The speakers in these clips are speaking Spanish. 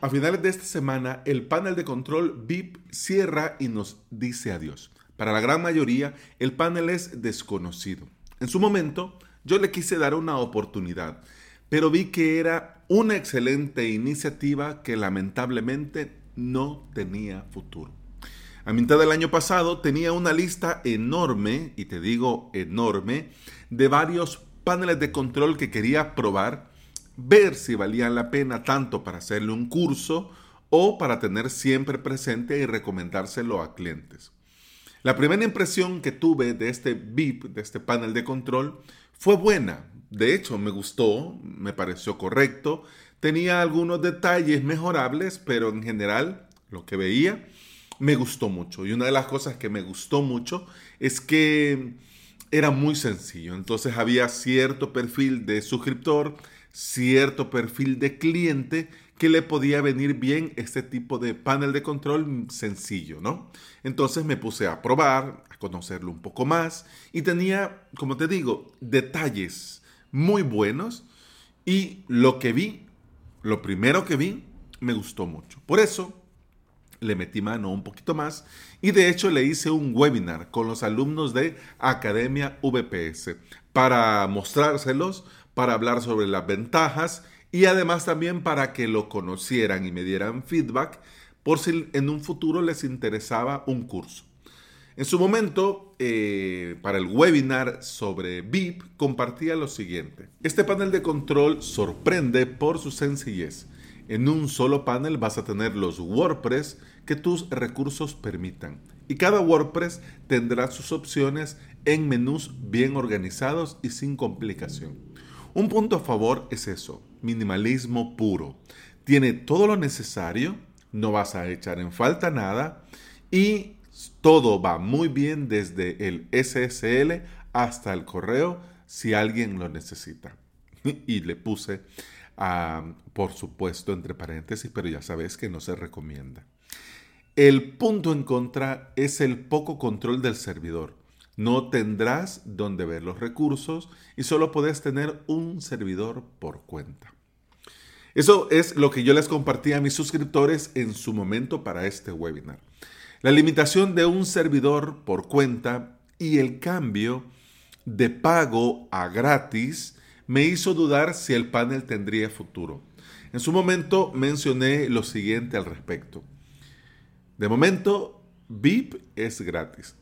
a finales de esta semana, el panel de control VIP cierra y nos dice adiós. Para la gran mayoría, el panel es desconocido. En su momento, yo le quise dar una oportunidad, pero vi que era una excelente iniciativa que lamentablemente no tenía futuro. A mitad del año pasado tenía una lista enorme, y te digo enorme, de varios paneles de control que quería probar, ver si valían la pena tanto para hacerle un curso o para tener siempre presente y recomendárselo a clientes. La primera impresión que tuve de este VIP, de este panel de control, fue buena. De hecho, me gustó, me pareció correcto. Tenía algunos detalles mejorables, pero en general lo que veía me gustó mucho. Y una de las cosas que me gustó mucho es que era muy sencillo. Entonces había cierto perfil de suscriptor, cierto perfil de cliente que le podía venir bien este tipo de panel de control sencillo, ¿no? Entonces me puse a probar, a conocerlo un poco más y tenía, como te digo, detalles muy buenos y lo que vi, lo primero que vi, me gustó mucho. Por eso le metí mano un poquito más y de hecho le hice un webinar con los alumnos de Academia VPS para mostrárselos, para hablar sobre las ventajas y además también para que lo conocieran y me dieran feedback por si en un futuro les interesaba un curso. En su momento, eh, para el webinar sobre VIP, compartía lo siguiente. Este panel de control sorprende por su sencillez. En un solo panel vas a tener los WordPress que tus recursos permitan. Y cada WordPress tendrá sus opciones en menús bien organizados y sin complicación. Un punto a favor es eso, minimalismo puro. Tiene todo lo necesario, no vas a echar en falta nada y todo va muy bien desde el SSL hasta el correo si alguien lo necesita. Y le puse, ah, por supuesto, entre paréntesis, pero ya sabes que no se recomienda. El punto en contra es el poco control del servidor. No tendrás donde ver los recursos y solo puedes tener un servidor por cuenta. Eso es lo que yo les compartí a mis suscriptores en su momento para este webinar. La limitación de un servidor por cuenta y el cambio de pago a gratis me hizo dudar si el panel tendría futuro. En su momento mencioné lo siguiente al respecto. De momento, VIP es gratis.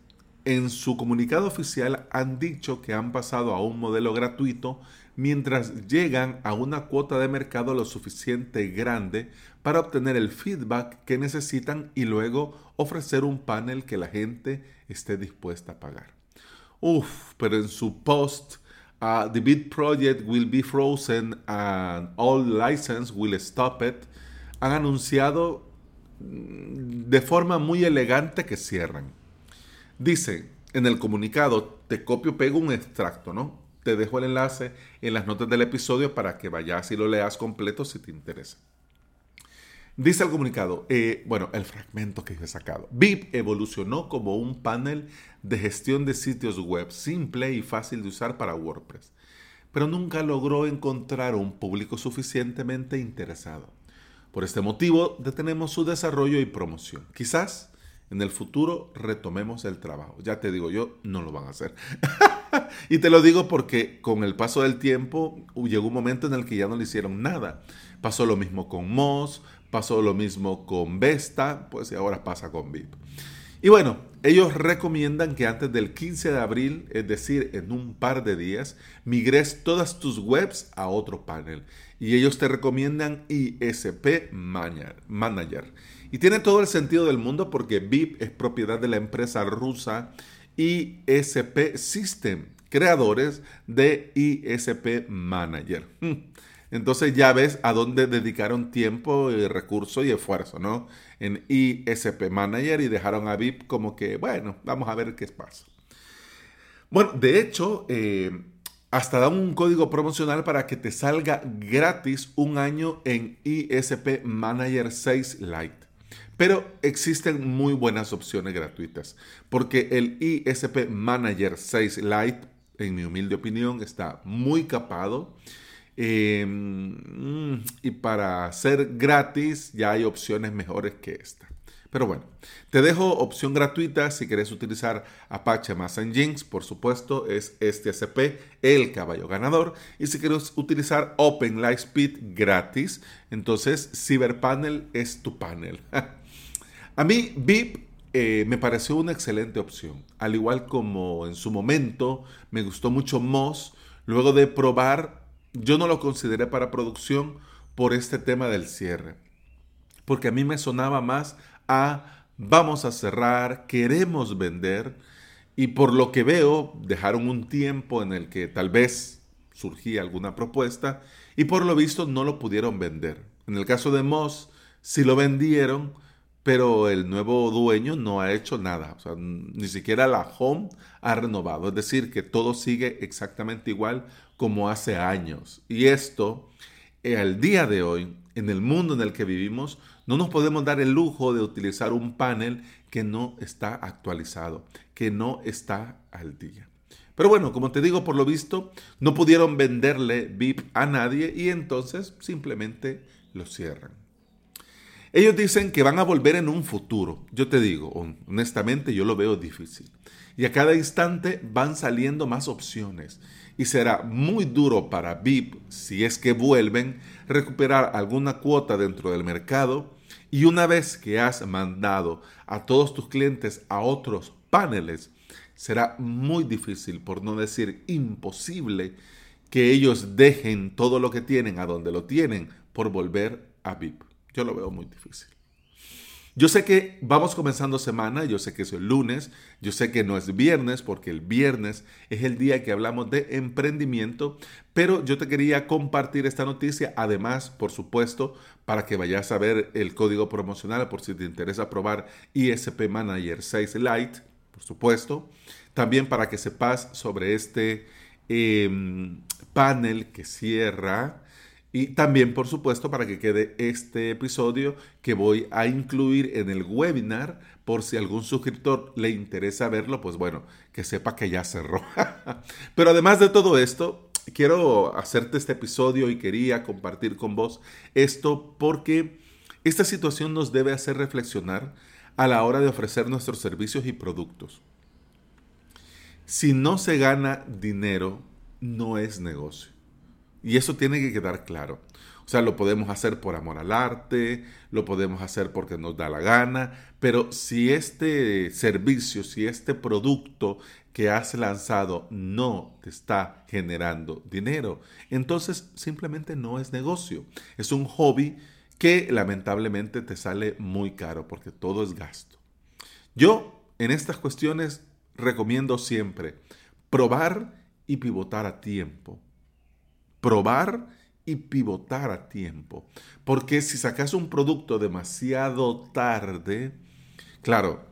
En su comunicado oficial han dicho que han pasado a un modelo gratuito mientras llegan a una cuota de mercado lo suficiente grande para obtener el feedback que necesitan y luego ofrecer un panel que la gente esté dispuesta a pagar. Uf, pero en su post, uh, The Bid Project will be frozen and all license will stop it, han anunciado mm, de forma muy elegante que cierran. Dice en el comunicado, te copio, pego un extracto, ¿no? Te dejo el enlace en las notas del episodio para que vayas y lo leas completo si te interesa. Dice el comunicado, eh, bueno, el fragmento que he sacado. VIP evolucionó como un panel de gestión de sitios web simple y fácil de usar para WordPress, pero nunca logró encontrar un público suficientemente interesado. Por este motivo, detenemos su desarrollo y promoción. Quizás en el futuro retomemos el trabajo. Ya te digo yo, no lo van a hacer. y te lo digo porque con el paso del tiempo llegó un momento en el que ya no le hicieron nada. Pasó lo mismo con Moz, pasó lo mismo con Vesta, pues y ahora pasa con VIP. Y bueno, ellos recomiendan que antes del 15 de abril, es decir, en un par de días, migres todas tus webs a otro panel. Y ellos te recomiendan ISP Manager. Y tiene todo el sentido del mundo porque VIP es propiedad de la empresa rusa ISP System, creadores de ISP Manager. Entonces ya ves a dónde dedicaron tiempo, y recurso y esfuerzo, ¿no? En ISP Manager y dejaron a VIP como que, bueno, vamos a ver qué pasa. Bueno, de hecho, eh, hasta dan un código promocional para que te salga gratis un año en ISP Manager 6 Lite. Pero existen muy buenas opciones gratuitas, porque el ISP Manager 6 Lite, en mi humilde opinión, está muy capado. Em, y para ser gratis ya hay opciones mejores que esta. Pero bueno, te dejo opción gratuita si quieres utilizar Apache Mass Jinx, por supuesto, es este SP, el caballo ganador. Y si quieres utilizar Open Lightspeed gratis, entonces CyberPanel es tu panel. A mí VIP eh, me pareció una excelente opción, al igual como en su momento me gustó mucho Moz. Luego de probar, yo no lo consideré para producción por este tema del cierre, porque a mí me sonaba más a vamos a cerrar, queremos vender y por lo que veo dejaron un tiempo en el que tal vez surgía alguna propuesta y por lo visto no lo pudieron vender. En el caso de Moss sí lo vendieron, pero el nuevo dueño no ha hecho nada, ni siquiera la home ha renovado, es decir, que todo sigue exactamente igual como hace años. Y esto, eh, al día de hoy, en el mundo en el que vivimos, no nos podemos dar el lujo de utilizar un panel que no está actualizado, que no está al día. Pero bueno, como te digo, por lo visto, no pudieron venderle VIP a nadie y entonces simplemente lo cierran. Ellos dicen que van a volver en un futuro. Yo te digo, honestamente, yo lo veo difícil. Y a cada instante van saliendo más opciones. Y será muy duro para VIP, si es que vuelven, recuperar alguna cuota dentro del mercado y una vez que has mandado a todos tus clientes a otros paneles, será muy difícil, por no decir imposible, que ellos dejen todo lo que tienen a donde lo tienen por volver a VIP. Yo lo veo muy difícil. Yo sé que vamos comenzando semana, yo sé que es el lunes, yo sé que no es viernes, porque el viernes es el día que hablamos de emprendimiento, pero yo te quería compartir esta noticia, además, por supuesto, para que vayas a ver el código promocional por si te interesa probar ISP Manager 6 Lite, por supuesto. También para que sepas sobre este em, panel que cierra y también, por supuesto, para que quede este episodio que voy a incluir en el webinar, por si algún suscriptor le interesa verlo, pues bueno, que sepa que ya cerró. Pero además de todo esto, quiero hacerte este episodio y quería compartir con vos esto porque esta situación nos debe hacer reflexionar a la hora de ofrecer nuestros servicios y productos. Si no se gana dinero, no es negocio. Y eso tiene que quedar claro. O sea, lo podemos hacer por amor al arte, lo podemos hacer porque nos da la gana, pero si este servicio, si este producto que has lanzado no te está generando dinero, entonces simplemente no es negocio. Es un hobby que lamentablemente te sale muy caro porque todo es gasto. Yo en estas cuestiones recomiendo siempre probar y pivotar a tiempo probar y pivotar a tiempo. Porque si sacas un producto demasiado tarde, claro,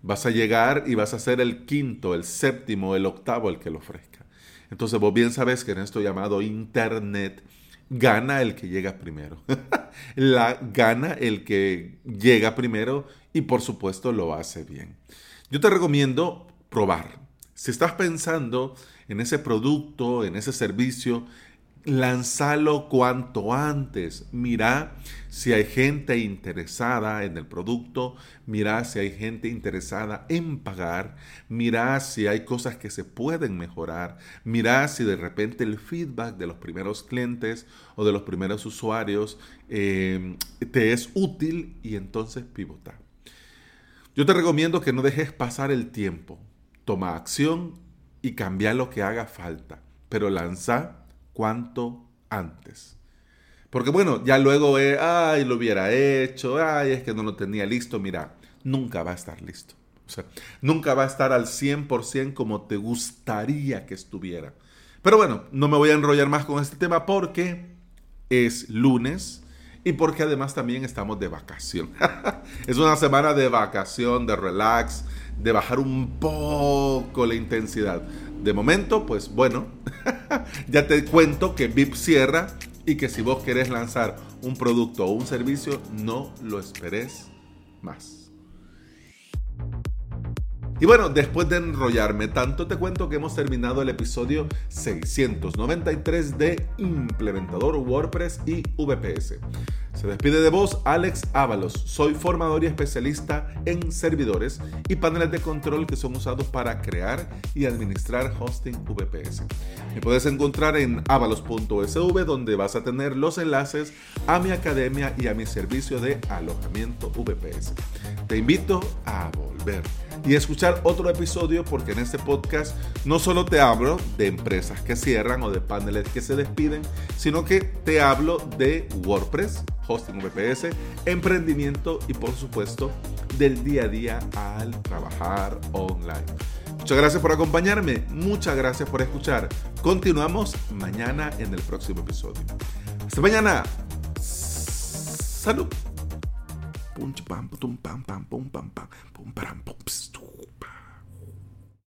vas a llegar y vas a ser el quinto, el séptimo, el octavo el que lo ofrezca. Entonces vos bien sabes que en esto llamado Internet gana el que llega primero. La gana el que llega primero y por supuesto lo hace bien. Yo te recomiendo probar. Si estás pensando en ese producto, en ese servicio, Lánzalo cuanto antes. Mira si hay gente interesada en el producto, mira si hay gente interesada en pagar, mira si hay cosas que se pueden mejorar, mira si de repente el feedback de los primeros clientes o de los primeros usuarios eh, te es útil y entonces pivota. Yo te recomiendo que no dejes pasar el tiempo. Toma acción y cambia lo que haga falta, pero lanza cuanto antes. Porque bueno, ya luego, eh, ay, lo hubiera hecho, ay, es que no lo tenía listo. Mira, nunca va a estar listo. O sea, nunca va a estar al 100% como te gustaría que estuviera. Pero bueno, no me voy a enrollar más con este tema porque es lunes y porque además también estamos de vacación. es una semana de vacación, de relax, de bajar un poco la intensidad. De momento, pues bueno, ya te cuento que VIP cierra y que si vos querés lanzar un producto o un servicio, no lo esperes más. Y bueno, después de enrollarme tanto, te cuento que hemos terminado el episodio 693 de Implementador WordPress y VPS. Se despide de vos Alex Ábalos. Soy formador y especialista en servidores y paneles de control que son usados para crear y administrar hosting VPS. Me puedes encontrar en avalos.sv donde vas a tener los enlaces a mi academia y a mi servicio de alojamiento VPS. Te invito a volver y escuchar otro episodio porque en este podcast no solo te hablo de empresas que cierran o de paneles que se despiden, sino que te hablo de WordPress, hosting VPS, emprendimiento y por supuesto del día a día al trabajar online. Muchas gracias por acompañarme, muchas gracias por escuchar. Continuamos mañana en el próximo episodio. Hasta mañana. Salud.